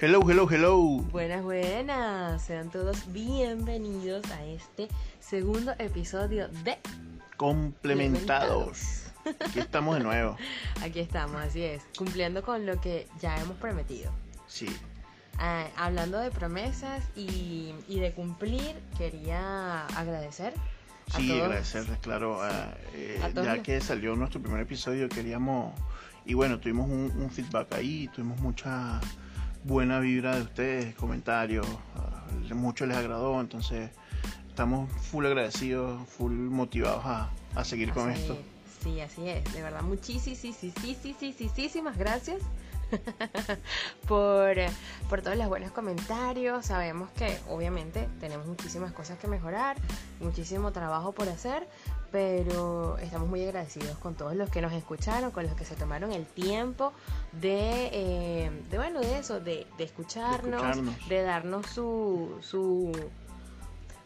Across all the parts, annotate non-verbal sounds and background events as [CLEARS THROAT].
Hello, hello, hello. Buenas, buenas. Sean todos bienvenidos a este segundo episodio de Complementados. Aquí estamos de nuevo. [LAUGHS] Aquí estamos, así es, cumpliendo con lo que ya hemos prometido. Sí. Ah, hablando de promesas y, y de cumplir, quería agradecer. Sí, agradecerles, claro. a- eh, A ya los- que salió nuestro primer episodio, queríamos. Y bueno, tuvimos un, un feedback ahí, tuvimos mucha buena vibra de ustedes, comentarios. a mucho les agradó, entonces estamos full agradecidos, full motivados a, a seguir con Así esto. es. Sí, así es. De verdad, muchísimas gracias [LAUGHS] por, por todos los buenos comentarios. Sabemos que obviamente tenemos muchísimas cosas que mejorar, muchísimo trabajo por hacer, pero estamos muy agradecidos con todos los que nos escucharon, con los que se tomaron el tiempo de, eh, de bueno, de eso, de, de escucharnos, de, escucharnos. darnos su... su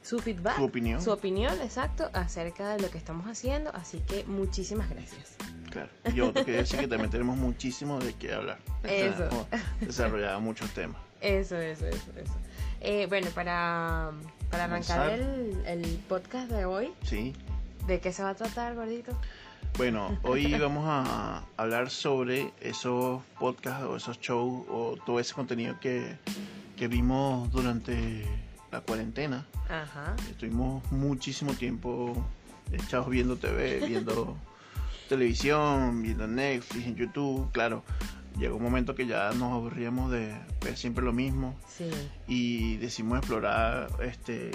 su feedback, Su opinión. su opinión, exacto, acerca de lo que estamos haciendo. Así que muchísimas gracias. Claro. Yo te quería decir que también tenemos muchísimo de qué hablar. Eso. Desarrollado muchos temas. Eso, eso, eso, eso. Eh, bueno, para, para arrancar el, el podcast de hoy, Sí. ¿De qué se va a tratar, gordito? Bueno, hoy [LAUGHS] vamos a hablar sobre esos podcasts o esos shows o todo ese contenido que, que vimos durante la cuarentena. Ajá. Estuvimos muchísimo tiempo echados viendo TV, viendo [LAUGHS] televisión, viendo Netflix, en YouTube. Claro, llegó un momento que ya nos aburríamos de ver siempre lo mismo Sí. y decidimos explorar este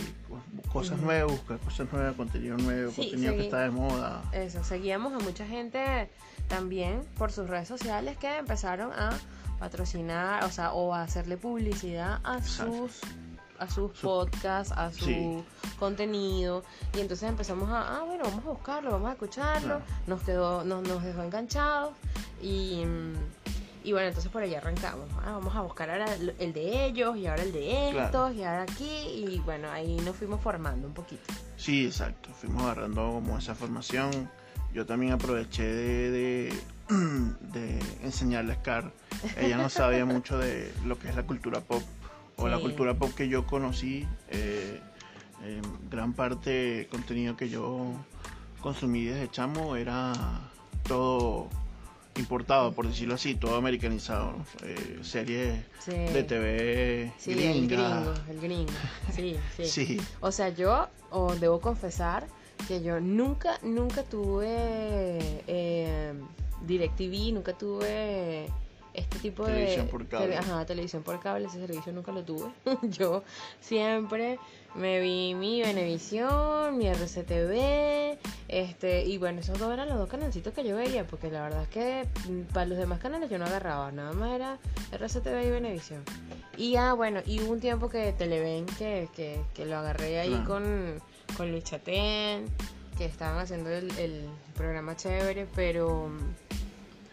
cosas nuevas, buscar cosas nuevas, contenido nuevo, Sí, contenido que está de moda. Eso, seguíamos a mucha gente también por sus redes sociales que empezaron a patrocinar, o sea, o a hacerle publicidad a Exacto. sus a sus Su- podcasts, a su Sí. contenido y entonces empezamos a, ah, bueno, vamos a buscarlo, vamos a escucharlo, Claro. nos quedó, nos, nos dejó enganchados y, mm, y bueno, entonces por ahí arrancamos, ah, vamos a buscar ahora el de ellos y ahora el de estos Claro. y ahora aquí y bueno, ahí nos fuimos formando un poquito. Sí, exacto. Fuimos agarrando como esa formación. Yo también aproveché de, de, [CLEARS THROAT] de enseñarle a Scar. Ella no sabía [LAUGHS] mucho de lo que es la cultura pop o la cultura pop que yo conocí. eh, en gran parte del contenido que yo consumí desde chamo era todo importado, por decirlo así, todo americanizado. Eh, series Sí. de TV Sí, gringa. el gringo, el gringo. Sí, sí. [LAUGHS] Sí. O sea, yo o debo confesar que yo nunca, nunca tuve eh, DirecTV, nunca tuve este tipo Televisión de por cable. ajá, televisión por cable, ese servicio nunca lo tuve. [LAUGHS] yo siempre me vi mi Venevisión, mi RCTV, este, y bueno, esos dos eran los dos canalcitos que yo veía, porque la verdad es que mm, para los demás canales yo no agarraba, nada más era RCTV y Venevisión. Y ah, bueno, y hubo un tiempo que Televen, que, que, que lo agarré ahí Claro. con, con Luis Chatén, que estaban haciendo el, el programa chévere, pero mm,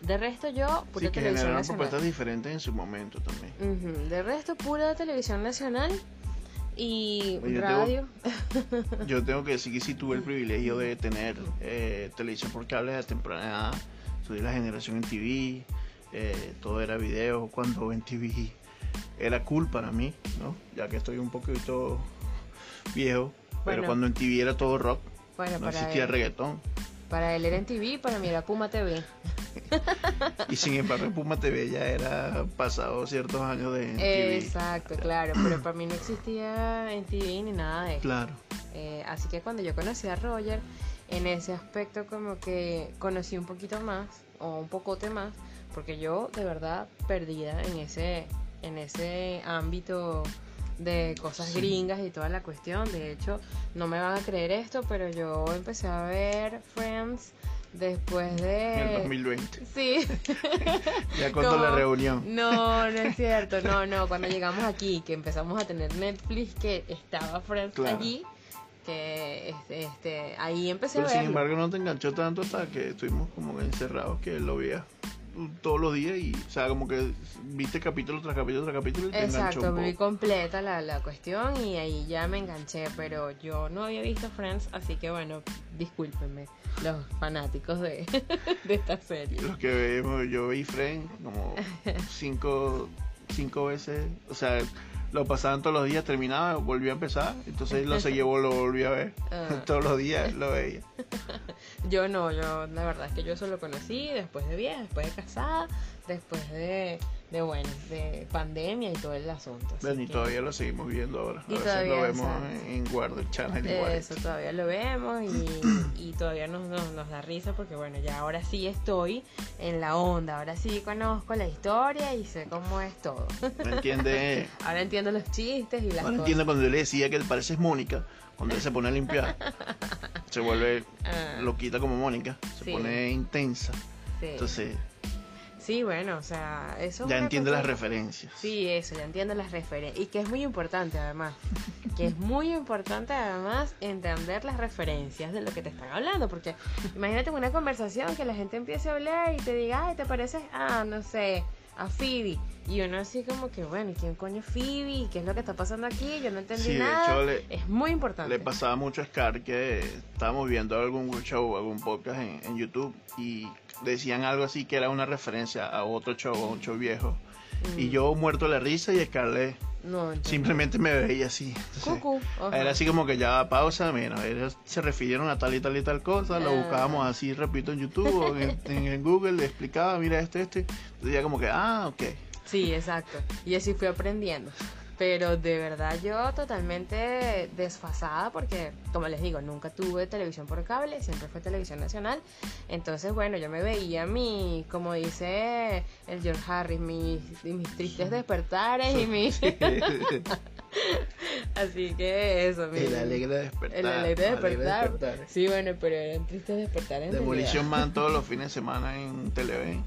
de resto yo, pura Sí, que televisión generaron nacional. propuestas diferentes en su momento también. De resto, pura televisión nacional y yo radio. [LAUGHS] Yo tengo que decir que sí tuve el [LAUGHS] privilegio de tener eh, televisión por cable de temprana edad. De la generación en TV, eh, todo era video cuando en TV era cool para mí, ¿no? Ya que estoy un poquito viejo, pero cuando en TV era todo rock, Bueno, no existía él, reggaetón. para él era en TV, para mí era Puma TV. [LAUGHS] Y sin embargo Puma TV ya era pasado ciertos años de TV. Exacto, claro, [CLEARS THROAT] pero para mí no existía en TV ni nada de eso. Claro, Eh, así que cuando yo conocí a Roger, en ese aspecto como que conocí un poquito más, o un pocote más, porque yo de verdad perdida en ese, en ese ámbito de cosas Sí. gringas y toda la cuestión. De hecho, no me van a creer esto, pero yo empecé a ver Friends después en el de... 2020. Sí. [LAUGHS] Ya con toda la reunión. No, no es cierto, no, no, cuando llegamos aquí, que empezamos a tener Netflix, que estaba Friends Claro. allí, que este, este, ahí empecé Pero a sin verlo. embargo no te enganchó tanto hasta que estuvimos como encerrados que lo veías todos los días y, o sea, como que viste capítulo tras capítulo tras capítulo y te enganchó Exacto, vi completa la, la cuestión y ahí ya me enganché, pero yo no había visto Friends, así que bueno, discúlpenme los fanáticos de, [LAUGHS] de esta serie. Los que vemos, yo vi Friends como [LAUGHS] cinco cinco veces, o sea, lo pasaban todos los días, terminaba, volvía a empezar, entonces lo seguía, lo volví a ver, Ah. [LAUGHS] todos los días lo veía. [LAUGHS] Yo no, yo la verdad es que yo eso lo conocí después de vieja, después de casada, después de, de bueno, de pandemia y todo el asunto. Bueno, y que todavía lo seguimos viendo ahora, a Y veces todavía, lo vemos en, en Guardia Channel igual. Eso todavía lo vemos y, [CLEARS THROAT] y todavía nos, nos, nos da risa porque bueno, ya ahora sí estoy en la onda, ahora sí conozco la historia y sé cómo es todo. ¿Me entiende? [LAUGHS] Ahora entiendo los chistes y las Ahora cosas. entiende cuando yo le decía que él parece Mónica, cuando él se pone a limpiar, se vuelve [LAUGHS] Ah. loquita como Mónica, se Sí. pone intensa. Sí. Entonces, Sí, bueno, o sea, eso es ya cosa- las referencias. Sí, eso, ya entiendo las referencias. Y que es muy importante además. Que es muy importante además entender las referencias de lo que te están hablando. Porque imagínate una conversación que la gente empiece a hablar y te diga, ay, ¿te pareces? Ah, no sé, a Phoebe. Y uno así como que, bueno, ¿y quién coño es Phoebe? ¿Y ¿Qué es lo que está pasando aquí? Yo no entendí Sí, de nada. hecho, le- es muy importante. Le pasaba mucho a Scar que estábamos viendo algún show, algún podcast en, en YouTube y decían algo así que era una referencia a otro show, a un show viejo. Mm. Y yo muerto de la risa y Scar le- No, simplemente me veía así. Entonces, Cucu. ajá. Era así como que ya pausa, mira, ellos se refirieron a tal y tal y tal cosa, lo Ah. buscábamos así, repito, en YouTube o en, en- en Google, le explicaba, mira este, este. Entonces ya como que, ah, ok. Sí, exacto. Y así fui aprendiendo. Pero de verdad yo totalmente desfasada porque, como les digo, nunca tuve televisión por cable, siempre fue televisión nacional. Entonces, bueno, yo me veía mi, como dice el George Harris, mis, mis tristes despertares y mis... [LAUGHS] [LAUGHS] Así que eso, mi... El alegre despertar. El alegre despertar. despertar. Sí, bueno, pero eran tristes despertares. en Demolition Man todos los [LAUGHS] fines de semana en Televen.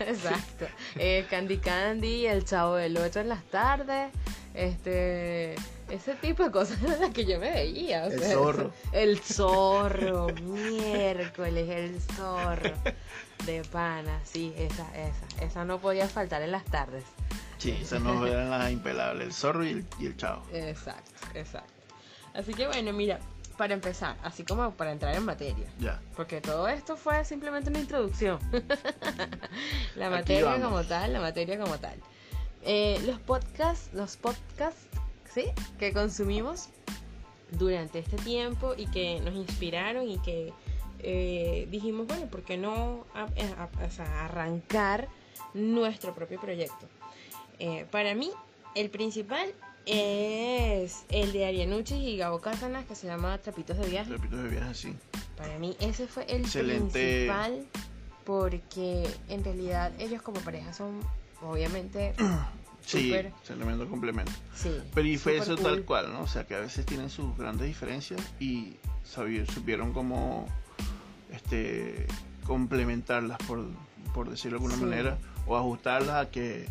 Exacto. Eh, Candy Candy, el chavo del 8 en las tardes. Este. Ese tipo de cosas [LAUGHS] eran las que yo me veía. o El sea, zorro. El zorro, miércoles, el zorro. De pana, sí, esa, esa. Esa no podía faltar en las tardes. Sí, esas no [LAUGHS] eran las impelables, el zorro y el, y el chavo. Exacto, exacto. Así que bueno, mira, para empezar, así como para entrar en materia. Ya. Porque todo esto fue simplemente una introducción. [LAUGHS] la Aquí materia vamos. como tal, la materia como tal. Eh, los podcasts, los podcasts, ¿sí? Que consumimos durante este tiempo y que nos inspiraron y que eh, dijimos, bueno, ¿por qué no a- a- sea, arrancar nuestro propio proyecto? Eh, para mí, el principal es el de Arianucci y Gabo Cázanas, que se llama Trapitos de Viaje. Repito de viaje así. Para mí ese fue el Excelente. principal porque en realidad ellos como pareja son obviamente [CLEARS THROAT] Sí, un tremendo complemento. sí. Pero y fue eso cool. tal cual, ¿no? O sea, que a veces tienen sus grandes diferencias y sabi- supieron cómo este, complementarlas, por, por decirlo de alguna Sí. manera, o ajustarlas a que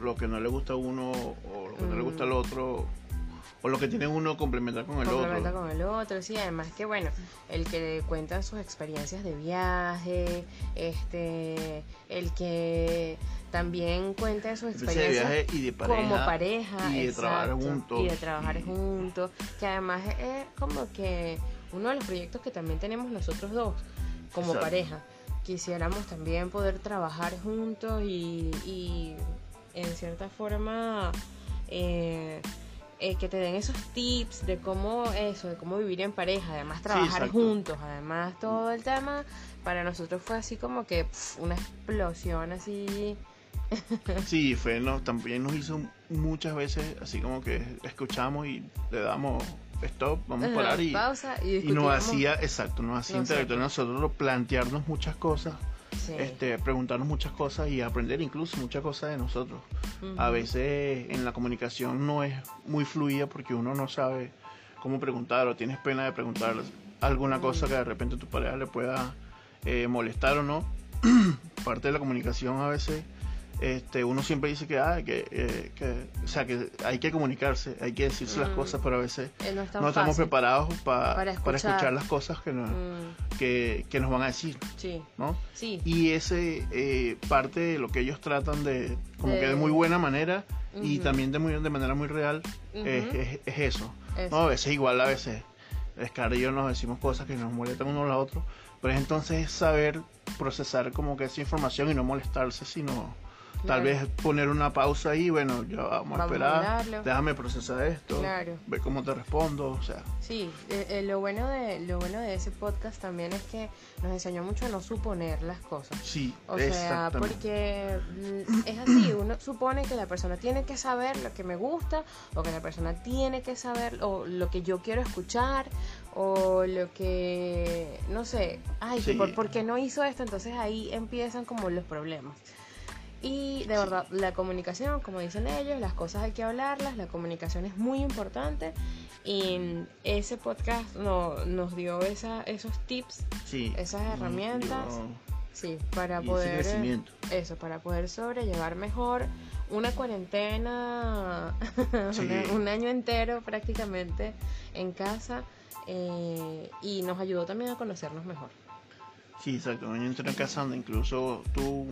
lo que no le gusta a uno o lo que no le gusta al Mm. otro, o lo que tiene uno complementar con el complementa otro. con el otro, sí, además que bueno, el que cuenta sus experiencias de viaje, este, el que también cuenta sus Especie de experiencias viaje y de pareja. como pareja y de trabajar juntos. y de trabajar y- juntos que además es como que uno de los proyectos que también tenemos nosotros dos como Exacto. pareja. Quisiéramos también poder trabajar juntos y, y en cierta forma eh, eh, que te den esos tips de cómo eso, de cómo vivir en pareja, además trabajar juntos, además todo el tema para nosotros fue así como que una explosión así. [LAUGHS] Sí, fue, no, también nos hizo muchas veces así como que escuchamos y le damos stop, vamos a Ajá, parar y, pausa y, y nos hacía, exacto, nos hacía intelectual nosotros plantearnos muchas cosas, Sí. este, preguntarnos muchas cosas y aprender incluso muchas cosas de nosotros. A veces en la comunicación no es muy fluida porque uno no sabe cómo preguntar o tienes pena de preguntar alguna cosa que de repente tu pareja le pueda eh, molestar o no. [CLEARS THROAT] Parte de la comunicación a veces este, uno siempre dice que, ah, que, eh, que, o sea, que hay que comunicarse, hay que decirse las Mm. cosas, pero a veces no es estamos preparados pa- Para para, escuchar. escuchar. las cosas que nos, Mm, que, que nos van a decir, sí, ¿no? sí. Y ese eh, parte de lo que ellos tratan de, como De- que de muy buena manera y también de, muy, de manera muy real, es, es- es eso. Eso. ¿no? A veces igual, a veces Scar y yo nos decimos cosas que nos molestan uno a otro, pero es entonces saber procesar como que esa información y no molestarse, sino Tal Claro. vez poner una pausa ahí, bueno, ya vamos, a Vamos a esperar, déjame procesar esto, Claro. ver cómo te respondo, o sea, Sí, eh, eh, lo bueno de lo bueno de ese podcast también es que nos enseñó mucho a no suponer las cosas. sí, O sea, porque mm, es así, uno supone que la persona tiene que saber lo que me gusta, o que la persona tiene que saber o lo que yo quiero escuchar, o lo que, no sé, ay, Sí. por, ¿por qué no hizo esto? Entonces ahí empiezan como los problemas. Y de verdad, la comunicación, como dicen ellos, las cosas hay que hablarlas, la comunicación es muy importante. Y ese podcast no, nos dio esa, esos tips, Sí, esas herramientas, sí, para poder... Eso, para poder sobrellevar mejor una cuarentena, [LAUGHS] Sí. un año entero prácticamente en casa eh, y nos ayudó también a conocernos mejor. Sí, exacto. Un año entero en casa donde incluso tú,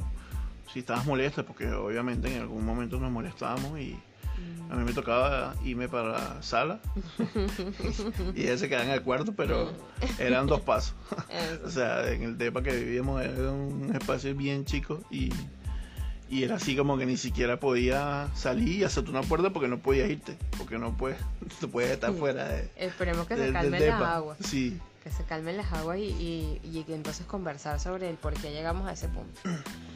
si estabas molesta, porque obviamente en algún momento nos molestábamos y a mí me tocaba irme para la sala. [LAUGHS] Y ella se quedaba en el cuarto, pero eran dos pasos. [LAUGHS] O sea, en el depa que vivíamos era un espacio bien chico y, y era así como que ni siquiera podía salir y hacerte una puerta porque no podías irte, porque no puedes, [LAUGHS] no puedes estar fuera de, Esperemos que se calmen las aguas, Sí, que se calmen las aguas y, y, y entonces conversar sobre el por qué llegamos a ese punto. [CLEARS THROAT]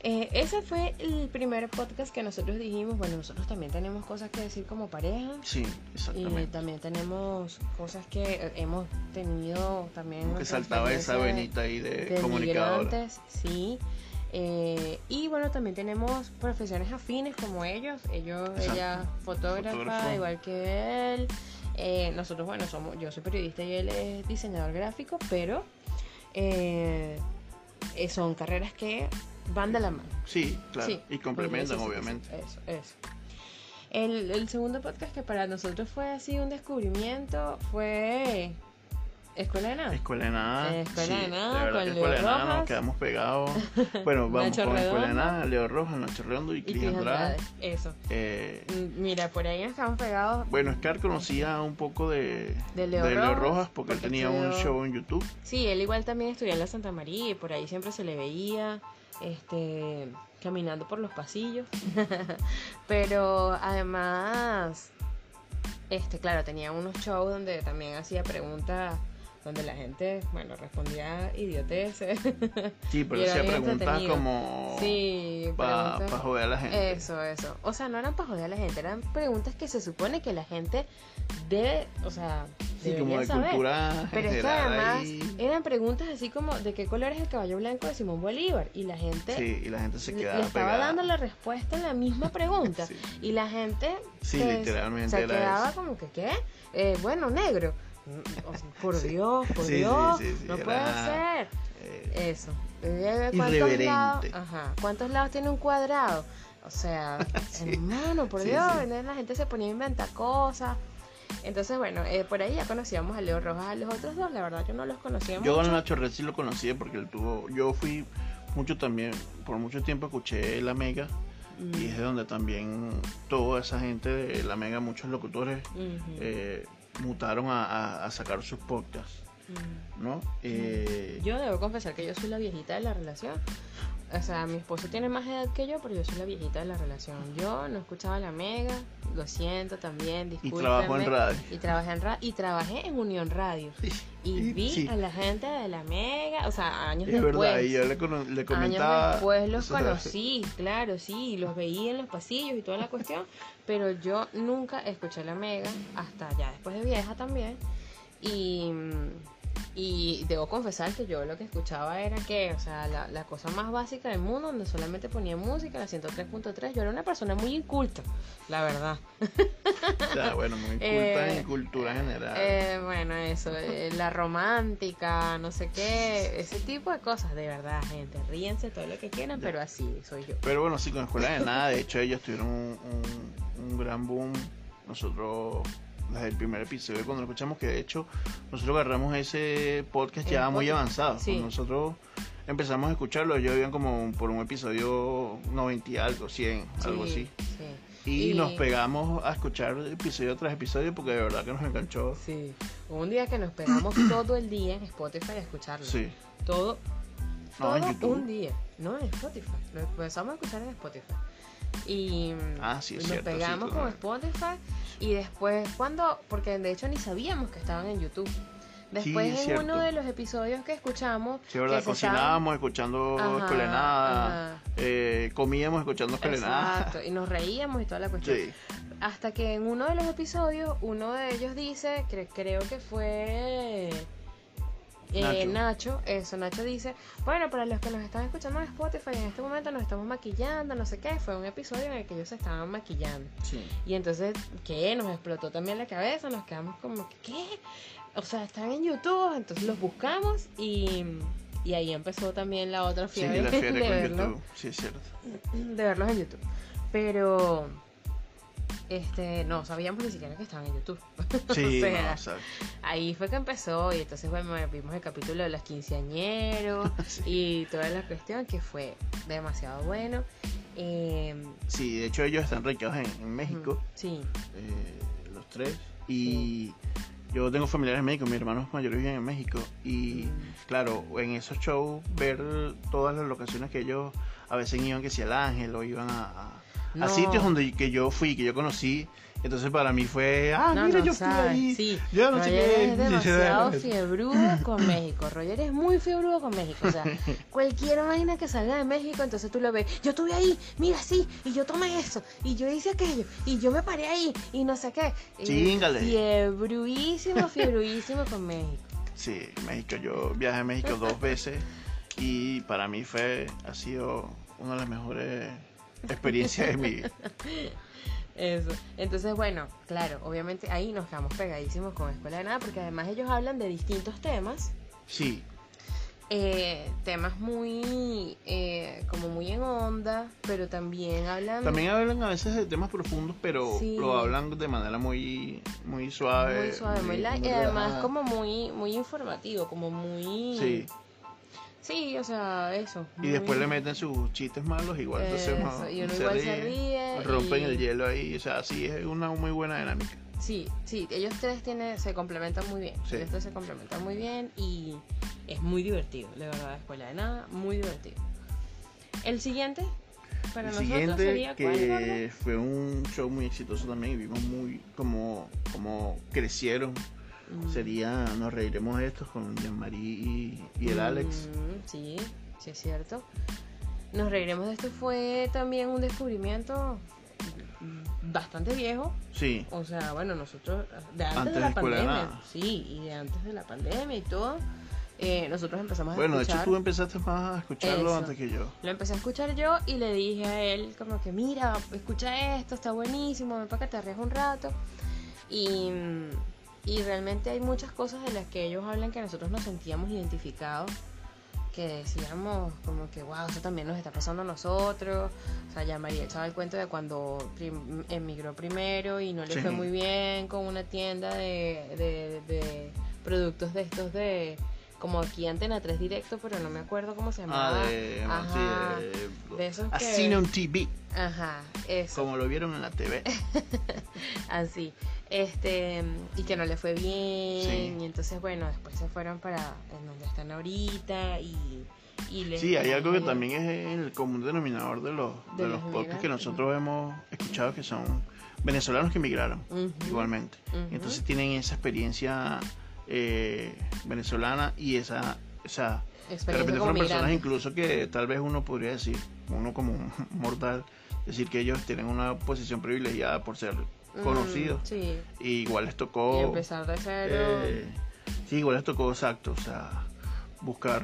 Eh, ese fue el primer podcast que nosotros dijimos, bueno, nosotros también tenemos cosas que decir como pareja. sí, Y exactamente. también tenemos cosas que eh, hemos tenido también. Que saltaba esa venita ahí de, de sí. Eh, y bueno, también tenemos profesiones afines como ellos. Ellos, Exacto. ella fotógrafa, Fotógrafo. igual que él. Eh, nosotros, bueno, somos, yo soy periodista y él es diseñador gráfico, pero eh, son carreras que van de la mano. Sí, claro. Sí, y complementan, sí, sí, obviamente. Eso, eso. El, el segundo podcast que para nosotros fue así un descubrimiento fue Escuela de Nada. Escuela de nada. Escuela sí, de Nada, verdad con que Leo Escuela de nada Rojas. nos quedamos pegados. [LAUGHS] Bueno, vamos con Escuela de Redondo. nada, Leo Rojas, Nacho Redondo y y Cris Andrade. Eso. Eh, Mm, Mira, por ahí nos quedamos pegados. bueno, Scar conocía un poco de, De Leo Rojas, Rojas porque él tenía un show en YouTube. Sí, él igual también estudió en la Santa María y por ahí siempre se le veía este caminando por los pasillos. [LAUGHS] Pero además, este, claro, tenía unos shows donde también hacía preguntas donde la gente, bueno, respondía idioteces. Sí, pero [LAUGHS] hacía preguntas como sí, para preguntas- joder a la gente. Eso, eso. O sea, no eran para joder a la gente, eran preguntas que se supone que la gente debe, o sea, Sí, como de saber. cultura Pero es que además ahí. eran preguntas así como de qué color es el caballo blanco de Simón Bolívar y la gente Sí, y la gente se quedaba le estaba pegada. dando la respuesta en la misma [LAUGHS] pregunta Sí. y la gente Sí, pues, literalmente se era quedaba eso. como que qué Eh, bueno negro por. Dios por Sí, Dios sí, sí, no era- puede ser Eh, eso Eh, ¿cuántos lados, ajá, ¿cuántos lados tiene un cuadrado? O sea, [LAUGHS] hermano, por Dios, la gente se ponía a inventar cosas. Entonces, bueno, eh, por ahí ya conocíamos a Leo Rojas, a los otros dos, la verdad yo no los conocía Yo mucho. con Nacho Red sí lo conocía porque él tuvo. Yo fui mucho también, por mucho tiempo escuché La Mega Mm, y es de donde también toda esa gente de La Mega, muchos locutores, eh, mutaron a, a- a sacar sus podcasts, mm. ¿no? Eh, Yo debo confesar que yo soy la viejita de la relación. O sea, mi esposo tiene más edad que yo, pero yo soy la viejita de la relación. Yo no escuchaba la mega, lo siento también, y discúlpenme. trabajó en radio. Y trabajé en, ra- y trabajé en Unión Radio. Y vi sí, a la gente de la mega, o sea, años es después. verdad, y yo le, comentaba. Años después los conocí, claro, sí, los veía en los pasillos y toda la cuestión, pero yo nunca escuché la mega, hasta ya después de vieja también, y, y debo confesar que yo lo que escuchaba era que, o sea, la, la cosa más básica del mundo, donde solamente ponía música, la 103.3, yo era una persona muy inculta, la verdad. sea, bueno, muy [LAUGHS] culta Eh, en cultura general. Eh, bueno, eso, eh, la romántica, no sé qué, ese tipo de cosas, de verdad, gente, ríense todo lo que quieran, Ya. pero así soy yo. Pero bueno, sí, con Escuela de [LAUGHS] Nada, de hecho ellos tuvieron un, un- un gran boom. Nosotros, desde el primer episodio, cuando lo escuchamos, que de hecho nosotros agarramos ese podcast El ya muy podcast, avanzado. sí. Cuando nosotros empezamos a escucharlo, ellos iban como por un episodio 90 y algo, 100, algo Sí, así. sí. Y, Y- nos pegamos a escuchar episodio tras episodio porque de verdad que nos enganchó. Sí. Hubo un día que nos pegamos [CLEARS THROAT] todo el día en Spotify a escucharlo. Sí. Todo No, en todo un día. No, en Spotify. Lo empezamos a escuchar en Spotify. Y Ah, sí, nos cierto, sí, pegamos tú con Spotify. Y después, cuando, porque de hecho ni sabíamos que estaban en YouTube. Después es en cierto. uno de los episodios que escuchamos, Sí, verdad, que estaban- cocinábamos escuchando Ajá, eh, comíamos escuchando Escuela de Nada. Exacto, y nos reíamos y toda la cuestión. Sí, Hasta que en uno de los episodios, uno de ellos dice, que creo que fue eh, Nacho. Nacho. eso, Nacho dice, bueno, para los que nos están escuchando en Spotify, en este momento nos estamos maquillando, no sé qué, fue un episodio en el que ellos se estaban maquillando. sí. Y entonces, ¿qué? Nos explotó también la cabeza, nos quedamos como, ¿qué? O sea, están en YouTube, entonces los buscamos y, y ahí empezó también la otra Sí, fiebre, la fiebre [LAUGHS] de. Sí, es cierto. de verlos en YouTube. Pero, este, no sabíamos ni siquiera que estaban en YouTube. [LAUGHS] Sí, O sea, no. Ahí fue que empezó y entonces bueno, vimos el capítulo de los quinceañeros [LAUGHS] Sí. y toda la cuestión que fue demasiado bueno. Eh, Sí, de hecho ellos están radicados en, en México, sí, eh, los tres. Y yo tengo familiares en México, mis hermanos mayores viven en México. Y Mm. claro, en esos shows, ver todas las locaciones que ellos a veces iban, que si al Ángel o iban a, a- a No. sitios donde que yo fui, que yo conocí. Entonces para mí fue, ah, No, mira, no yo fui ahí. Sí, Yo no sé Roger qué. es demasiado [LAUGHS] fiebrudo con México. Roger es muy fiebrudo con México. O sea, [LAUGHS] cualquier vaina que salga de México, entonces tú lo ves. Yo estuve ahí, mira, sí, y yo tomé eso, y yo hice aquello, y yo me paré ahí, y no sé qué. Y Chíngale. Fiebruísimo, [LAUGHS] fiebruísimo con México. Sí, México, yo viajé a México dos veces y para mí fue, ha sido una de las mejores experiencias de mi vida. Eso. Entonces, bueno, claro, obviamente ahí nos quedamos pegadísimos con Escuela de Nada, porque además ellos hablan de distintos temas. Sí, eh, temas muy eh, como muy en onda pero también hablan también hablan a veces de temas profundos, pero Sí. lo hablan de manera muy, muy suave. muy suave muy light, y muy además como muy muy informativo como muy Sí, sí o sea eso y después le meten sus chistes malos, igual entonces y uno se igual se ríe, ríe rompen y- el hielo ahí, o sea, sí, es una muy buena dinámica. sí sí ellos tres tienen se complementan muy bien Sí. ellos tres se complementan muy bien y es muy divertido de verdad escuela de nada muy divertido el siguiente para el nosotros siguiente, sería cuál, que fue un show muy exitoso también y vimos muy como, como crecieron, Mm. sería Nos reiremos de estos con Jean-Marie y, y el Alex. Mm, sí, sí es cierto. Nos reiremos de esto fue también un descubrimiento mm, bastante viejo. Sí, O sea, bueno, nosotros de antes, Antes de la pandemia, Nada. sí, y de antes de la pandemia y todo, eh, nosotros empezamos a bueno, de escuchar. hecho tú empezaste más a escucharlo Eso. antes que yo. Lo empecé a escuchar yo y le dije a él como que mira, escucha esto, está buenísimo, ven para que te ríes un rato. Y, y realmente hay muchas cosas de las que ellos hablan que nosotros nos sentíamos identificados, que decíamos como que wow, eso también nos está pasando a nosotros. O sea, ya María echaba el cuento de cuando prim- emigró primero y no le Sí. fue muy bien con una tienda de, de, de productos de estos de... Como aquí Antena 3 Directo, pero no me acuerdo cómo se llamaba. Ah, de, Ajá. sí, de, de esos que- TV, Ajá, eso. como lo vieron en la TV. [LAUGHS] Así. Este, y que no le fue bien. Sí. Y entonces, bueno, después se fueron para en donde están ahorita. Y, y les- Sí, hay algo que también es el común denominador de los, de De los podcasts que nosotros hemos escuchado que son venezolanos que emigraron igualmente. ujú. Entonces tienen esa experiencia eh, venezolana y esa, esa de repente fueron personas incluso que tal vez uno podría decir, uno como un [LAUGHS] mortal, decir que ellos tienen una posición privilegiada por ser Mm, conocidos. Sí. Y igual les Y tocó... empezar de cero. eh, sí, igual les tocó exacto, o sea, buscar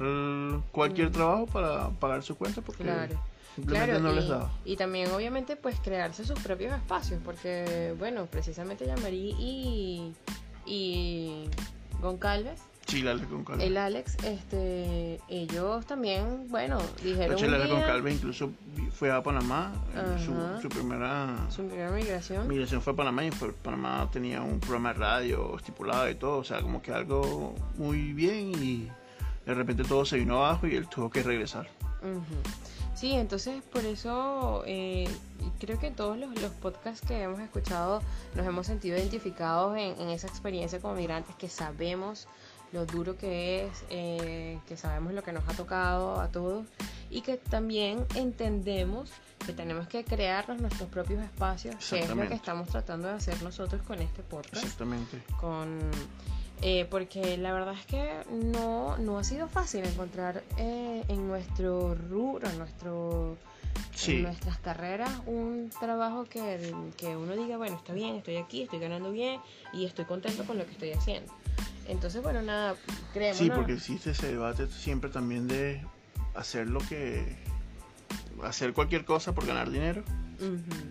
cualquier Mm. trabajo para pagar su cuenta porque Claro. simplemente Claro, no y, les daba. y también obviamente pues crearse sus propios espacios, porque bueno, precisamente Yamari y, y Goncalves, Sí, con Calves. el Alex, este, ellos también, bueno, De dijeron con día Calves incluso fue a Panamá, eh, su, su primera su primera migración. migración fue a Panamá y fue, Panamá tenía un programa de radio estipulado y todo, o sea, como que algo muy bien y de repente todo se vino abajo y él tuvo que regresar. Sí, entonces por eso eh, creo que todos los, los podcasts que hemos escuchado nos hemos sentido identificados en, en esa experiencia como migrantes que sabemos lo duro que es, eh, que sabemos lo que nos ha tocado a todos y que también entendemos que tenemos que crearnos nuestros propios espacios, que es lo que estamos tratando de hacer nosotros con este podcast. Exactamente. Con, eh, porque la verdad es que no, no ha sido fácil encontrar eh, en nuestro rubro, en, nuestro, en nuestras carreras, un trabajo que, que uno diga, bueno, está bien, estoy aquí, estoy ganando bien y estoy contento con lo que estoy haciendo. Entonces, bueno, nada, creemos. sí, porque existe ese debate siempre también de hacer lo que... Hacer cualquier cosa por ganar dinero,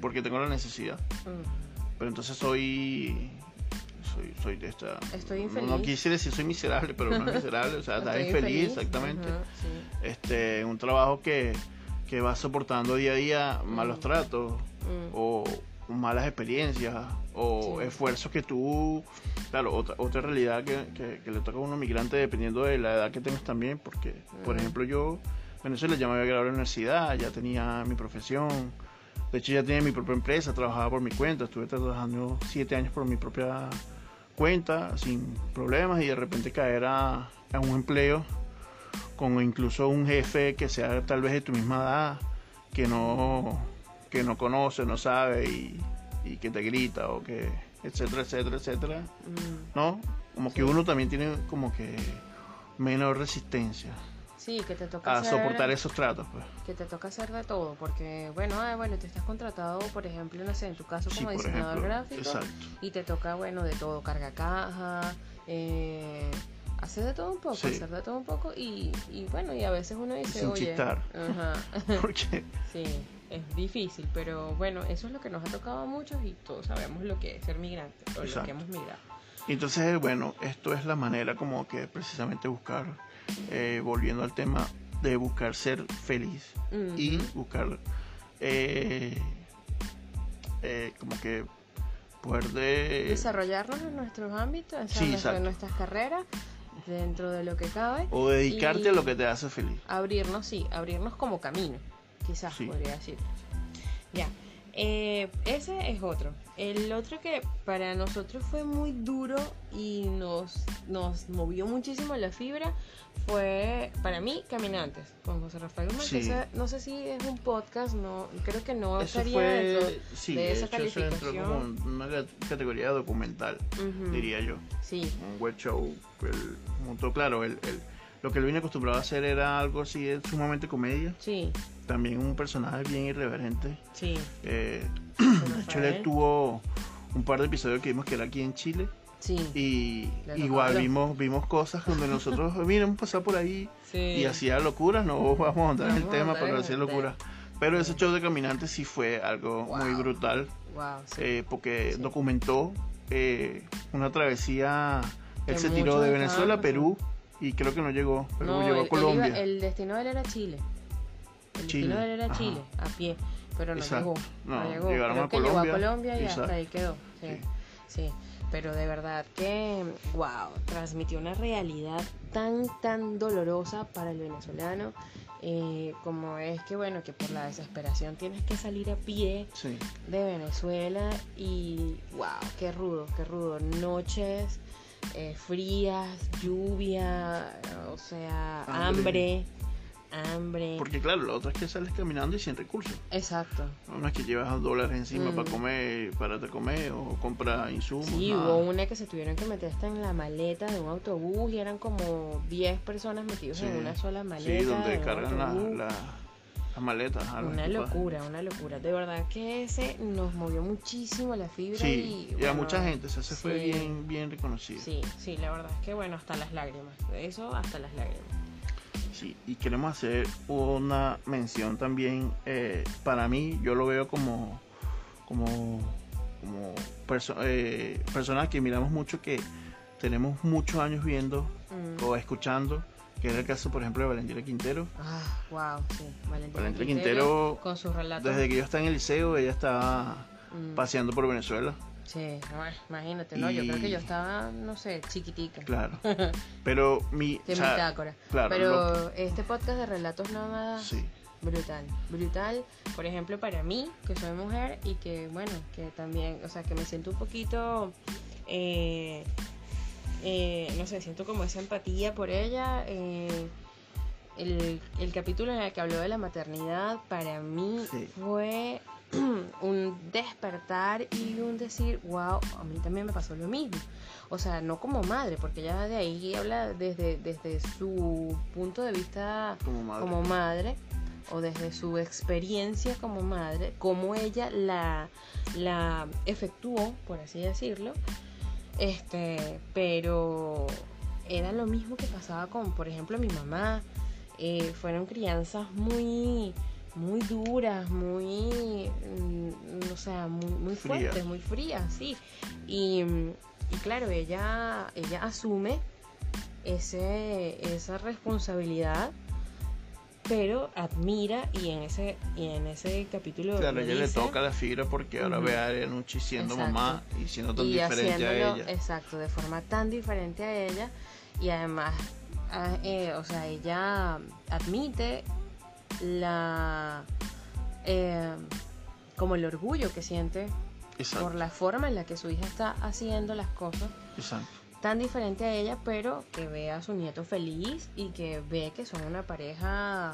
porque tengo la necesidad. Pero entonces soy... Soy, soy de esta... Estoy No, infeliz. no quise decir soy miserable, pero no es miserable, o sea, [LAUGHS] está infeliz, exactamente. sí. Este, un trabajo que, que va soportando día a día malos Mm. tratos Mm. o malas experiencias o Sí. esfuerzos que tú, claro, otra, otra realidad que, que- que le toca a uno migrante dependiendo de la edad que tengas también, porque, por Mm. ejemplo, yo, Venezuela ya me había graduado de la universidad, ya tenía mi profesión, de hecho ya tenía mi propia empresa, trabajaba por mi cuenta, estuve trabajando siete años por mi propia cuenta, sin problemas, y de repente caer a, a un empleo con incluso un jefe que sea tal vez de tu misma edad, que no, que no conoce, no sabe y, y que te grita o que etcétera, etcétera, etcétera, Mm. ¿no? Como que uno también tiene como que menor resistencia Sí, que te toca a hacer- soportar esos tratos, pues. que te toca hacer de todo, porque bueno, ah, bueno, te estás contratado, por ejemplo, no sé, en tu caso como diseñador ejemplo, gráfico, exacto. y te toca, bueno, de todo, carga caja, eh, hacer de todo un poco, Sí. hacer de todo un poco, y, y bueno, y a veces uno dice, Sin oye, chistar. ajá, [LAUGHS] Porque sí, es difícil, pero bueno, eso es lo que nos ha tocado a muchos y todos sabemos lo que es ser migrante, o lo Exacto. que hemos migrado. Entonces, bueno, esto es la manera como que precisamente buscar, eh, volviendo al tema, de buscar ser feliz y buscar eh, eh, como que poder de... Desarrollarnos en nuestros ámbitos, Sí, exacto. en nuestras carreras, dentro de lo que cabe. O dedicarte a lo que te hace feliz. abrirnos, sí, abrirnos como camino, quizás Sí. podría decir. Ya, eh, ese es otro. El otro que para nosotros fue muy duro y nos, nos movió muchísimo la fibra fue, para mí, Caminantes, con José Rafael que Sí. no sé si es un podcast, no creo que no Eso estaría dentro fue, sí, de esa hecho eso entró como calificación. una cat- categoría documental, diría yo. Sí, Un web show, el montó, claro, el, el- lo que él vino acostumbrado a hacer era algo así, de sumamente comedia, sí, también un personaje bien irreverente. sí. Eh, José de hecho, él Rafael. tuvo un par de episodios que vimos que era aquí en Chile Sí, y igual vimos vimos cosas donde nosotros [LAUGHS] mira hemos pasado por ahí sí. y hacía locuras no vamos a entrar en el tema pero hacía locuras pero ese show de caminantes sí fue algo muy Wow. brutal Wow, sí. eh, porque documentó eh, una travesía él se tiró de Venezuela a Perú y creo que no llegó pero No, llegó a Colombia iba- el destino de él era Chile. El Chile, de él era ajá. Chile, a pie. Pero no Exacto. llegó. No, llegó. llegaron Creo a que llegó a Colombia. Colombia y Exacto. hasta ahí quedó. Sí, Sí. sí. Pero de verdad que, wow, transmitió una realidad tan, tan dolorosa para el venezolano. eh, como es que, bueno, que por la desesperación tienes que salir a pie sí de Venezuela y wow, qué rudo, qué rudo. Noches eh, frías, lluvia, o sea, Hambre. hambre, hambre. porque claro lo otro es que sales caminando y sin recursos Exacto. no es que llevas dólares encima Mm. para comer para te comer o compra insumos Sí, nada. hubo una que se tuvieron que meter hasta en la maleta de un autobús y eran como 10 personas metidos en una sola maleta. Sí, donde cargan la- autobús. la- las maletas. Una equipajes. locura, una locura. De verdad que ese nos movió muchísimo la fibra Sí, y, y, a mucha gente, o sea, se fue bien, bien reconocido. Sí. Sí, sí, la verdad es que bueno, hasta las lágrimas. De eso hasta las lágrimas. Y queremos hacer una mención también, eh, para mí, yo lo veo como, como, como perso- eh, personas que miramos mucho, que tenemos muchos años viendo Mm. o escuchando, que era el caso, por ejemplo, de Valentina Quintero. Ah, wow, sí. Valentina, Valentina Quintero, con sus relatos. Desde que yo estaba en el liceo, ella estaba Mm, paseando por Venezuela. Sí, imagínate, no, yo creo que yo estaba, no sé, chiquitica. Claro. [LAUGHS] Pero mi. De o sea, bitácora. claro, Pero este podcast de relatos nómadas, Sí. brutal, brutal. Por ejemplo, para mí, que soy mujer y que, bueno, que también, o sea, que me siento un poquito, eh, eh, no sé, siento como esa empatía por ella. eh, el, el capítulo en el que habló de la maternidad para mí Sí. fue [CLEARS THROAT] un despertar y un decir, wow, a mí también me pasó lo mismo. O sea, no como madre, porque ella de ahí habla desde, desde su punto de vista Como madre. como madre o desde su experiencia como madre, cómo ella la, la efectuó, por así decirlo. Este, pero era lo mismo que pasaba con, por ejemplo, mi mamá. Eh, fueron crianzas muy muy duras, muy, mm, o sea, muy, muy Frías. fuertes, muy frías, sí. Y, y claro, ella, ella asume ese, esa responsabilidad, pero admira y en ese, y en ese capítulo Claro, ella le dice, toca la fibra porque ahora Ujú. ve a Arianucci siendo Exacto. mamá y siendo tan y diferente a ella. exacto, de forma tan diferente a ella y además, ah, eh, o sea, ella admite la eh, como el orgullo que siente Exacto, por la forma en la que su hija está haciendo las cosas exacto. tan diferente a ella, pero que ve a su nieto feliz y que ve que son una pareja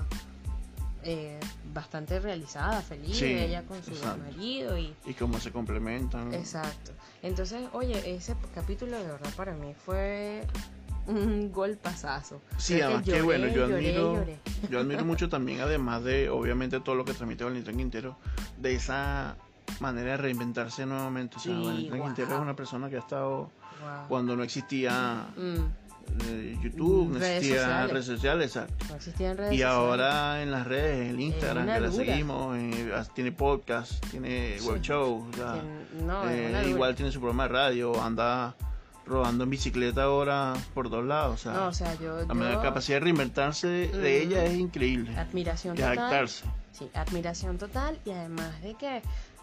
eh, bastante realizada, feliz, Sí, ella con su exacto. marido y Y cómo se complementan. exacto. Entonces, oye, ese capítulo de verdad para mí fue un golpazazo. Sí, Creo además que lloré, bueno, yo admiro, lloré. yo admiro mucho también, además de obviamente todo lo que transmite Valentín Quintero, de esa manera de reinventarse nuevamente. O sea, Sí, Valentín wow. Quintero es una persona que ha estado Wow. cuando no existía Mm, eh, YouTube, no existían redes sociales, exacto. no existían redes Y sociales. ahora en las redes, en el Instagram, que la seguimos, eh, tiene podcast, tiene Sí. web show, o sea, no, eh, igual tiene su programa de radio, anda rodando en bicicleta ahora por todos lados. O sea, No, o sea, yo, la capacidad de reinventarse de Mm. ella es increíble. admiración De total. adaptarse. Sí, admiración total y además de que,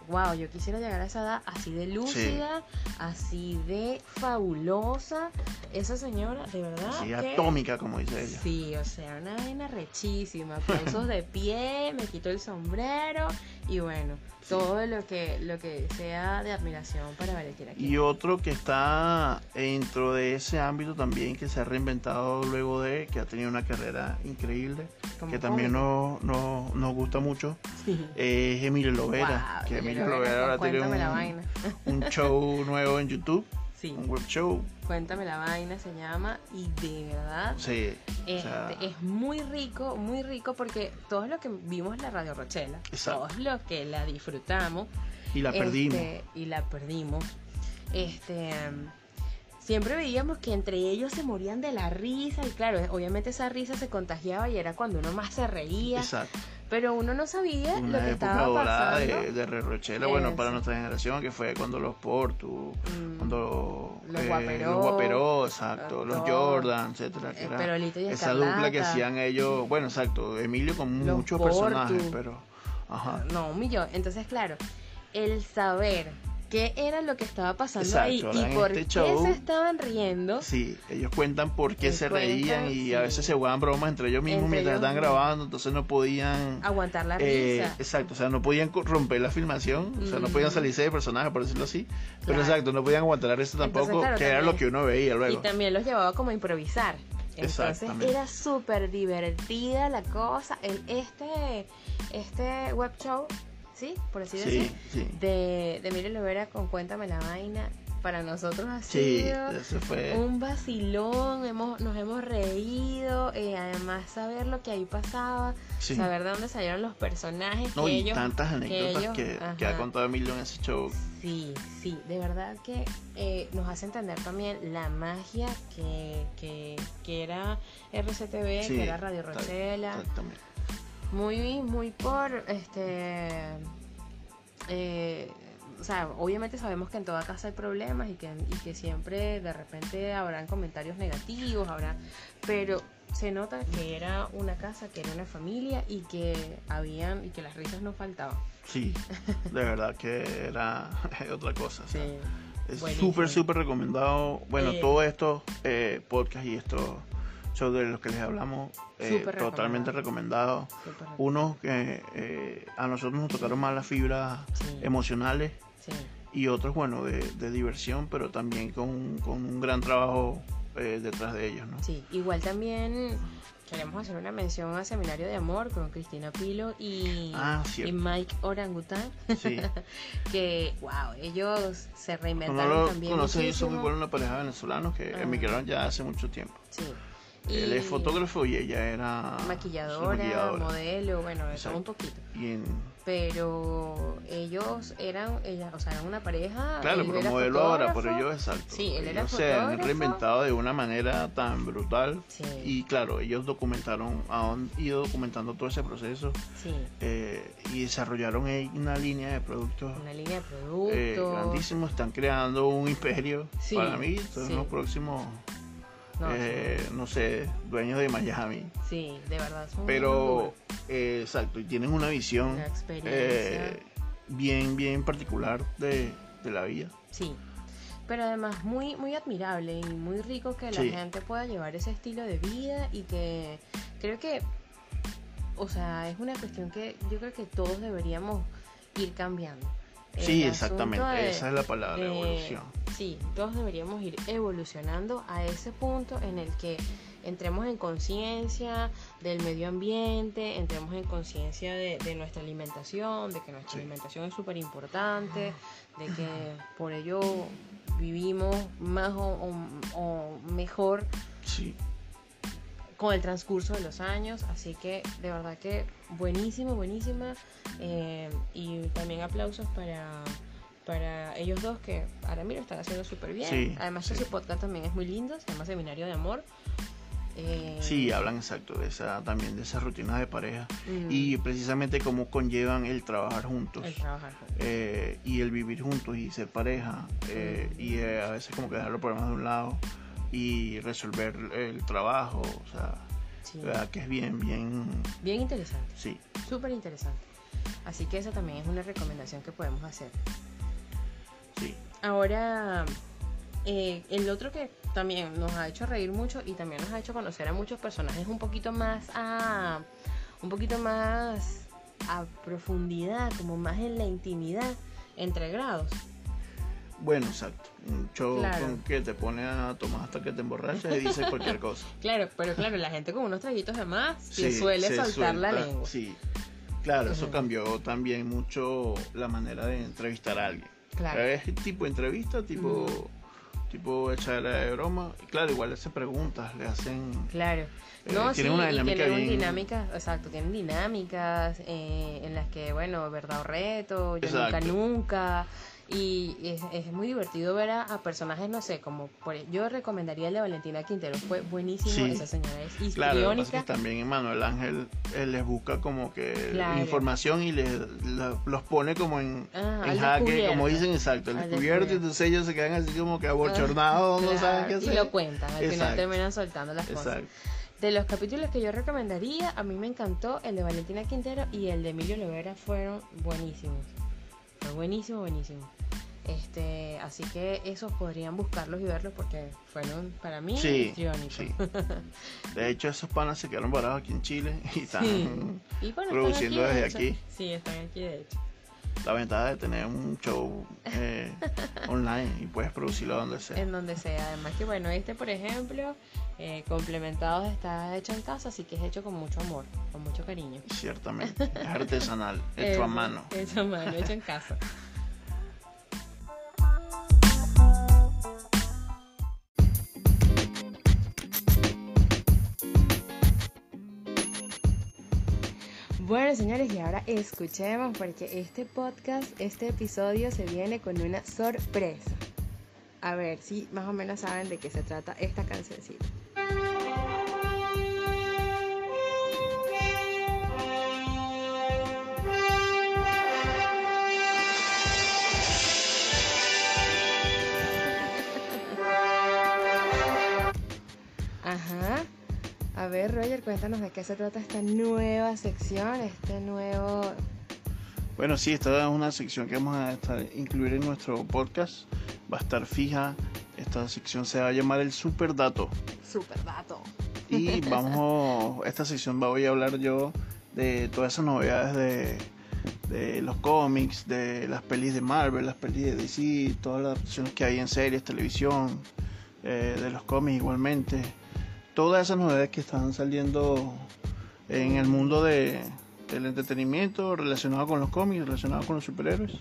wow, yo quisiera llegar a esa edad así de lúcida, así de fabulosa. Esa señora, de verdad. Así que- atómica, como dice ella. Sí, o sea, una vaina rechísima, aplausos de pie, me quito el sombrero y bueno, todo lo que lo que sea de admiración para Valentina. Y otro que está dentro de ese ámbito también, que se ha reinventado luego de, que ha tenido una carrera increíble, que también nos, nos, nos gusta mucho, Sí. es Emilio Lovera. Que Emilio Lovera, ahora tiene un, show [LAUGHS] nuevo en YouTube, Sí, un web show. Cuéntame la vaina se llama y de verdad Sí, o Este, sea, es muy rico, muy rico porque todos los que vimos la Radio Rochela, Exacto. todos los que la disfrutamos y la perdimos. este, y la perdimos, este, em, siempre veíamos que entre ellos se morían de la risa y claro, obviamente esa risa se contagiaba y era cuando uno más se reía, Exacto. Pero uno no sabía lo que época estaba dorada pasando. de, de Rochela, bueno, para nuestra generación, que fue cuando los Portu, Mm. cuando Los eh, Guaperó, los Guaperó, exacto, los. Jordan, etcétera, que era Perolito y esa dupla que hacían ellos, bueno, exacto, Emilio con Los muchos Portu. personajes, pero ajá. No, un millón. Entonces, claro, el saber qué era lo que estaba pasando Exacto, ahí y por este qué show- se estaban riendo. Sí, ellos cuentan por qué Y se cuentan, reían y a sí. veces se jugaban bromas entre ellos mismos Entre mientras ellos mismos. grabando, entonces no podían Aguantar la Eh, risa. exacto, o sea, no podían romper la filmación, o sea, no Mm. podían salirse de personaje, por decirlo así, pero Claro. exacto, no podían aguantar la risa Entonces, tampoco, claro, que era también- lo que uno veía Y luego. también los llevaba como a improvisar. Entonces era súper divertida la cosa. El, este, este web show, ¿sí? Por así Sí, decir. sí. De, de Emilio Lovera con Cuéntame la vaina. Para nosotros ha sido fue. un vacilón, hemos, nos hemos reído, eh, además saber lo que ahí pasaba, saber de dónde salieron los personajes No, que y ellos, tantas anécdotas ellos- que, que ha contado Emilio en ese show. Sí, sí, de verdad que eh, nos hace entender también la magia que, que, que era RCTV, que era Radio Rochela. Exactamente. Muy, muy por este. eh, o sea, obviamente sabemos que en toda casa hay problemas y que, y que siempre de repente habrán comentarios negativos, habrá, pero se nota que era una casa, que era una familia y que habían y que las risas no faltaban. Sí, de verdad que era [LAUGHS] otra cosa. o sea, es súper, súper recomendado. Bueno, Eh, todos estos eh, podcasts y estos shows de los que les hablamos, eh, totalmente recomendados. Súper Unos que eh, a nosotros nos tocaron más las fibras Sí. emocionales Sí. y otros, bueno, de, de diversión, pero también con, con un gran trabajo eh, detrás de ellos, ¿no? Sí, igual también queremos hacer una mención a Seminario de Amor con Cristina Pilo y, Ah, y. Mike Orangután, Sí. [LAUGHS] que, wow, ellos se No reinventaron lo también son muchísimo. igual una pareja venezolanos que Ah. emigraron ya hace mucho tiempo. Sí. Él es fotógrafo y ella era maquilladora, maquilladora. modelo, bueno, Exacto. un poquito. Pero ellos eran, ella, o sea, eran una pareja. claro, pero era modelo ahora, por ellos exacto. Sí, él era ellos se han fotógrafo. reinventado de una manera tan brutal. Sí. Y claro, ellos documentaron, han ido documentando todo ese proceso Sí, eh, y desarrollaron una línea de productos una línea de eh, productos. grandísimos. Están creando un imperio. Sí, Para mí, son los próximos, No, eh, no sé, dueños de Miami. sí, de verdad. son Pero, eh, exacto, y tienen una visión Una eh, bien, bien particular de, de la vida. Sí, pero además muy, muy admirable y muy rico que la Sí. gente pueda llevar ese estilo de vida y que creo que, o sea, es una cuestión que yo creo que todos deberíamos ir cambiando. Sí, exactamente, de- esa es la palabra, de- evolución. Sí, todos deberíamos ir evolucionando a ese punto en el que entremos en conciencia del medio ambiente, entremos en conciencia de, de nuestra alimentación, de que nuestra Sí. alimentación es súper importante, de que por ello vivimos más o, o- o mejor Sí, con el transcurso de los años, así que de verdad que buenísimo, buenísima eh, y también aplausos para para ellos dos que ahora lo están haciendo súper bien. Sí, Además sí. su podcast también es muy lindo, se llama Seminario de Amor. Eh, sí, hablan exacto de esa, también de esas rutinas de pareja mm, y precisamente cómo conllevan el trabajar juntos. el trabajar juntos. eh, y el vivir juntos y ser pareja y a veces como que dejar los problemas de un lado y resolver el trabajo, o sea, Sí. que es bien, bien, Bien interesante, sí, súper interesante. Así que esa también es una recomendación que podemos hacer. sí, Ahora, eh, el otro que también nos ha hecho reír mucho y también nos ha hecho conocer a muchos personajes un poquito más a. un poquito más a profundidad, como más en la intimidad, entre grados. Bueno, exacto, un show Claro. con que te pone a tomar hasta que te emborrachas y dices cualquier cosa. [LAUGHS] Claro, pero claro, la gente con unos traguitos de más Sí, suele soltar la lengua. Sí, claro, eso cambió también mucho la manera de entrevistar a alguien. Claro. Es tipo entrevista, tipo, tipo echarle de broma. Y claro, igual le hacen preguntas, le hacen... Claro. Eh, No, tienen sí, una dinámica tienen bien- dinámicas, exacto, tienen dinámicas eh, en las que, bueno, verdad o reto, yo nunca, nunca. Y es, es muy divertido ver a, a personajes, no sé, como por, yo recomendaría el de Valentina Quintero, fue buenísimo, Sí. esa señora es Claro, lo que pasa es histriónica. que también Manuel Ángel él les busca como que Claro. información y les la- los pone como en, Ah, en jaque, como dicen exacto, el descubierto, y entonces ellos se quedan así como que abochornados, no Claro, saben qué hacer. Y lo cuentan, al final terminan soltando las cosas. De los capítulos que yo recomendaría, a mí me encantó el de Valentina Quintero y el de Emilio Lovera fueron buenísimos. Fue buenísimo, buenísimo. Este, así que esos podrían buscarlos y verlos porque fueron para mí Sí, sí. [LAUGHS] De hecho, esos panas se quedaron varados aquí en Chile y están Sí. Y bueno, están produciendo de desde aquí. Sí, están aquí de hecho. la ventaja de tener un show eh, [LAUGHS] online y puedes producirlo donde sea. En donde sea. Además que bueno, este por ejemplo, eh, complementados está hecho en casa, así que es hecho con mucho amor, con mucho cariño. Ciertamente, es artesanal, [LAUGHS] hecho a mano. Hecho a mano, hecho en casa. Bueno, señores, y ahora escuchemos porque este podcast, este episodio se viene con una sorpresa. A ver si más o menos saben de qué se trata esta cancioncita. A ver, Roger, cuéntanos de qué se trata esta nueva sección, este nuevo... Bueno, sí, esta es una sección que vamos a estar, incluir en nuestro podcast. Va a estar fija. Esta sección se va a llamar el Super Dato. super dato. Y [LAUGHS] vamos, esta sección voy a hablar yo de todas esas novedades de, de los cómics, de las pelis de Marvel, las pelis de DC, todas las adaptaciones que hay en series, televisión, eh, de los cómics igualmente. Todas esas novedades que están saliendo en el mundo de, del entretenimiento relacionado con los cómics, relacionado con los superhéroes.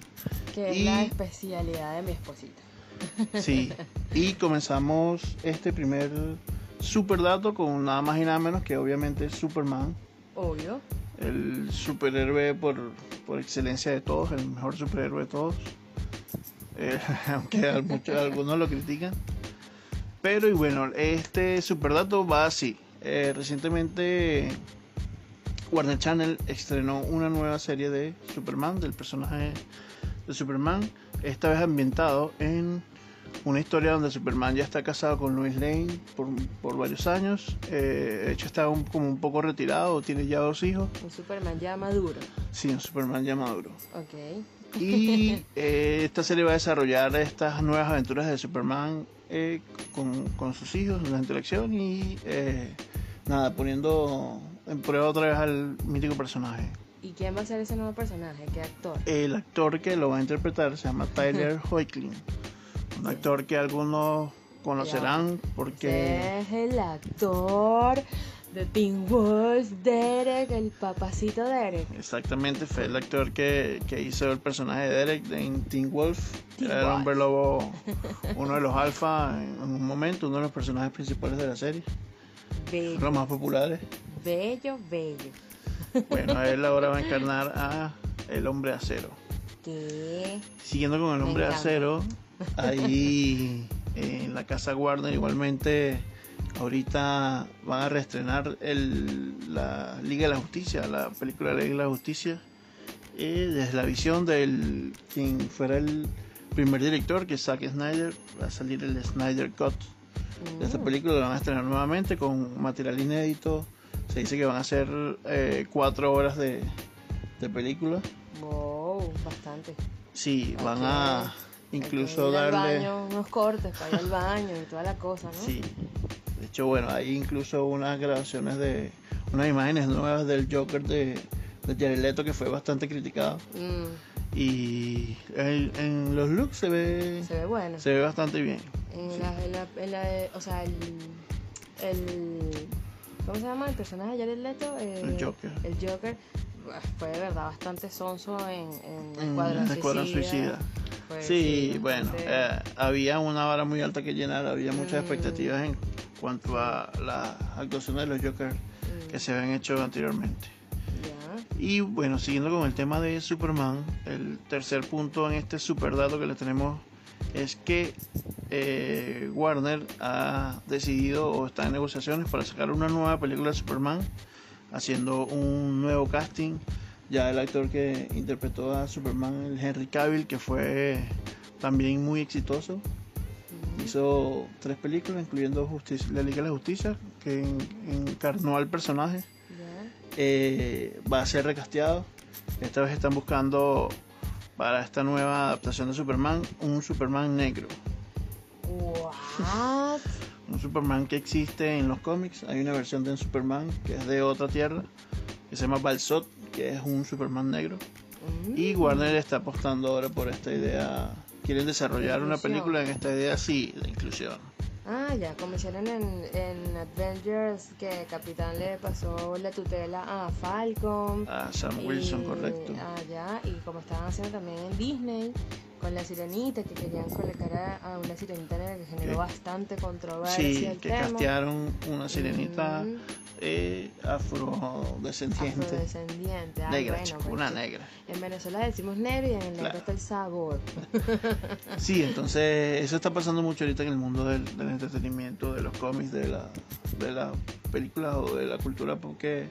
Que es la especialidad de mi esposita. Sí, [LAUGHS] y comenzamos este primer super dato con nada más y nada menos que obviamente Superman, Obvio. el superhéroe por, por excelencia de todos, el mejor superhéroe de todos. Eh, [LAUGHS] aunque muchos, algunos lo critican. Pero y bueno, este superdato va así. Eh, recientemente Warner Channel estrenó una nueva serie de Superman, del personaje de Superman, esta vez ambientado en una historia donde Superman ya está casado con Lois Lane por, por varios años. Eh, de hecho está un- como un poco retirado, tiene ya dos hijos. Un Superman ya maduro. Sí, un Superman ya maduro. Ok. Y eh, esta serie va a desarrollar estas nuevas aventuras de Superman eh, con, con sus hijos, la y eh, nada, poniendo en prueba otra vez al mítico personaje. ¿Y quién va a ser ese nuevo personaje? ¿Qué actor? El actor que lo va a interpretar se llama Tyler [LAUGHS] Hoechlin, un actor que algunos conocerán porque es el actor de Teen Wolf, Derek, el papacito Derek. exactamente fue el actor que, que hizo el personaje de Derek en Teen Wolf, Teen era el hombre lobo, [LAUGHS] uno de los alfa en un momento, uno de los personajes principales de la serie, Bello, los más populares. bello, bello. Bueno, él ahora va a [LAUGHS] encarnar a el hombre acero. ¿Qué? Siguiendo con el hombre acero, ahí en la casa Warner igualmente ahorita van a reestrenar el, la Liga de la Justicia, la película de la Liga de la Justicia, eh, desde la visión del quien fuera el primer director, que es Zack Snyder, va a salir el Snyder Cut de esta Mm, película, la van a estrenar nuevamente con material inédito, se dice que van a ser eh, cuatro horas de, de película. Wow, bastante. Sí, van a incluso darle... baño, unos cortes para ir al baño y toda la cosa, ¿no? Sí. De hecho, bueno, hay incluso unas grabaciones de... unas imágenes nuevas del Joker de, de Jared Leto que fue bastante criticado. Mm, Y en, en los looks se ve, se ve bueno. se ve bastante bien. En Sí. la, en la, en la- o sea, el, el, ¿cómo se llama? El personaje de Jared Leto. eh, El Joker. El Joker fue de verdad bastante sonso en, en Escuadrón Suicida. Sí, bueno, eh, había una vara muy alta que llenar, había muchas Mm. expectativas en cuanto a las actuaciones de los Joker mm, que se habían hecho anteriormente. Y bueno, siguiendo con el tema de Superman, el tercer punto en este super dato que le tenemos es que eh, Warner ha decidido o está en negociaciones para sacar una nueva película de Superman, haciendo un nuevo casting. Ya el actor que interpretó a Superman, el Henry Cavill, que fue también muy exitoso, hizo tres películas, incluyendo Justicia, la Liga de la Justicia, que en- encarnó al personaje eh, va a ser recasteado. Esta vez están buscando para esta nueva adaptación de Superman un Superman negro. Un Superman que existe en los cómics. Hay una versión de un Superman que es de otra tierra, que se llama Balsot, que es un Superman negro. Mm, Y Warner está apostando ahora por esta idea. Quieren desarrollar una película en esta idea, sí, de inclusión. Ah, ya, como hicieron en, en Avengers, que Capitán le pasó la tutela a Falcon. A Sam Y- Wilson, correcto. Ah, ya, y como estaban haciendo también en Disney, con la sirenita, que querían colocar a, a una sirenita negra que generó Sí. bastante controversia Sí, que tema. castearon una sirenita Ujú. eh, afrodescendiente. Afrodescendiente. Ah, Negra, bueno, chico, pues, una sí. negra. En Venezuela decimos negro y en el negro Claro. está el sabor. [LAUGHS] Sí, entonces eso está pasando mucho ahorita en el mundo del, del entretenimiento, de los cómics, de la, de las películas o de la cultura pop que,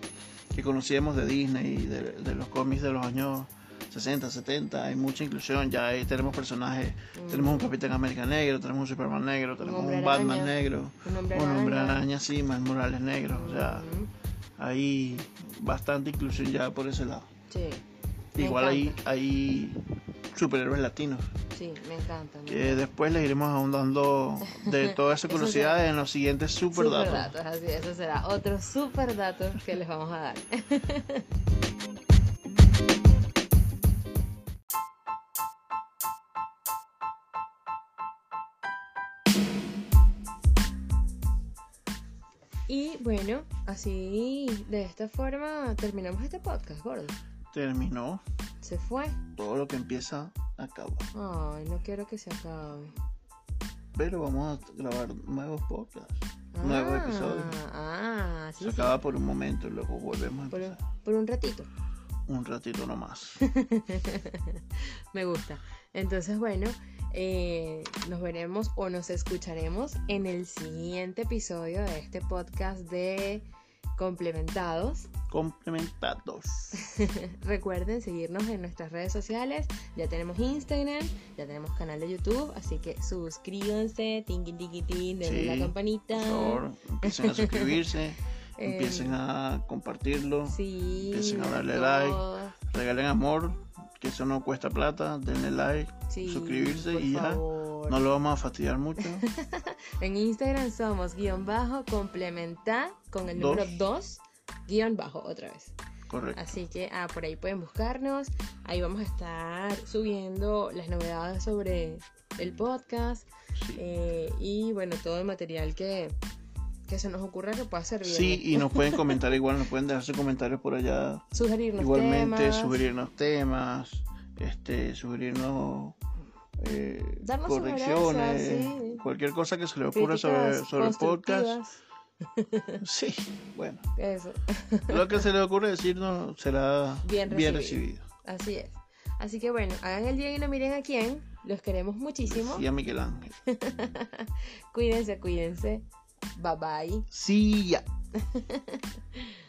que conocíamos de Disney y de, de los cómics de los años 60, 70. Hay mucha inclusión, ya ahí tenemos personajes, Mm. tenemos un Capitán América negro, tenemos un Superman negro, tenemos un, Batman araña. negro, Un hombre un hombre araña. araña, sí, más Morales negro. O sea, Ujú. hay bastante inclusión ya por ese lado. Sí. Igual hay, hay superhéroes latinos. Sí, me encanta. me que después les iremos ahondando de [LAUGHS] todas esas Eso curiosidades será. en los siguientes super Super datos. datos, así, eso será otro super dato que les vamos a dar. [LAUGHS] bueno, así de esta forma terminamos este podcast, gordo. Terminó. Se fue. Todo lo que empieza acaba. Ay, no quiero que se acabe. Pero vamos a grabar nuevos podcasts. nuevos Ah, episodios. Ah, sí, Se sí. acaba por un momento y luego volvemos a Por, empezar. por un ratito. Un ratito nomás. [LAUGHS] Me gusta. Entonces, bueno, eh, nos veremos o nos escucharemos en el siguiente episodio de este podcast de Complementados. Complementados. [LAUGHS] Recuerden seguirnos en nuestras redes sociales. Ya tenemos Instagram, ya tenemos canal de YouTube, así que suscríbanse, tinqui tinqui tin, denle Sí, la campanita. Por favor, empiecen a [LAUGHS] suscribirse, Eh, empiecen a compartirlo, Sí, empiecen a darle like. regalen amor, que eso no cuesta plata, denle like, Sí, suscribirse y ya. favor. No lo vamos a fastidiar mucho. [LAUGHS] En Instagram somos guion bajo complementar con el número Dos. 2 guion bajo otra vez. Correcto. Así que ah, por ahí pueden buscarnos. Ahí vamos a estar subiendo las novedades sobre el podcast Sí. eh, y bueno, todo el material que, que se nos ocurra que pueda servir. Sí, y nos pueden [LAUGHS] comentar igual, nos pueden dejar sus comentarios por allá. Sugerirnos Igualmente, temas. sugerirnos temas, este, sugerirnos eh, Darnos correcciones, sí. cualquier cosa que se le ocurra sobre, críticas sobre el podcast. Sí, bueno, Eso. lo que se le ocurre decirnos será Bien bien recibido. recibido. Así es. Así que bueno, hagan el día y no miren a quién. Los queremos muchísimo. Y a Miguel Ángel. [LAUGHS] Cuídense, cuídense. Bye bye. Sí, ya. [LAUGHS]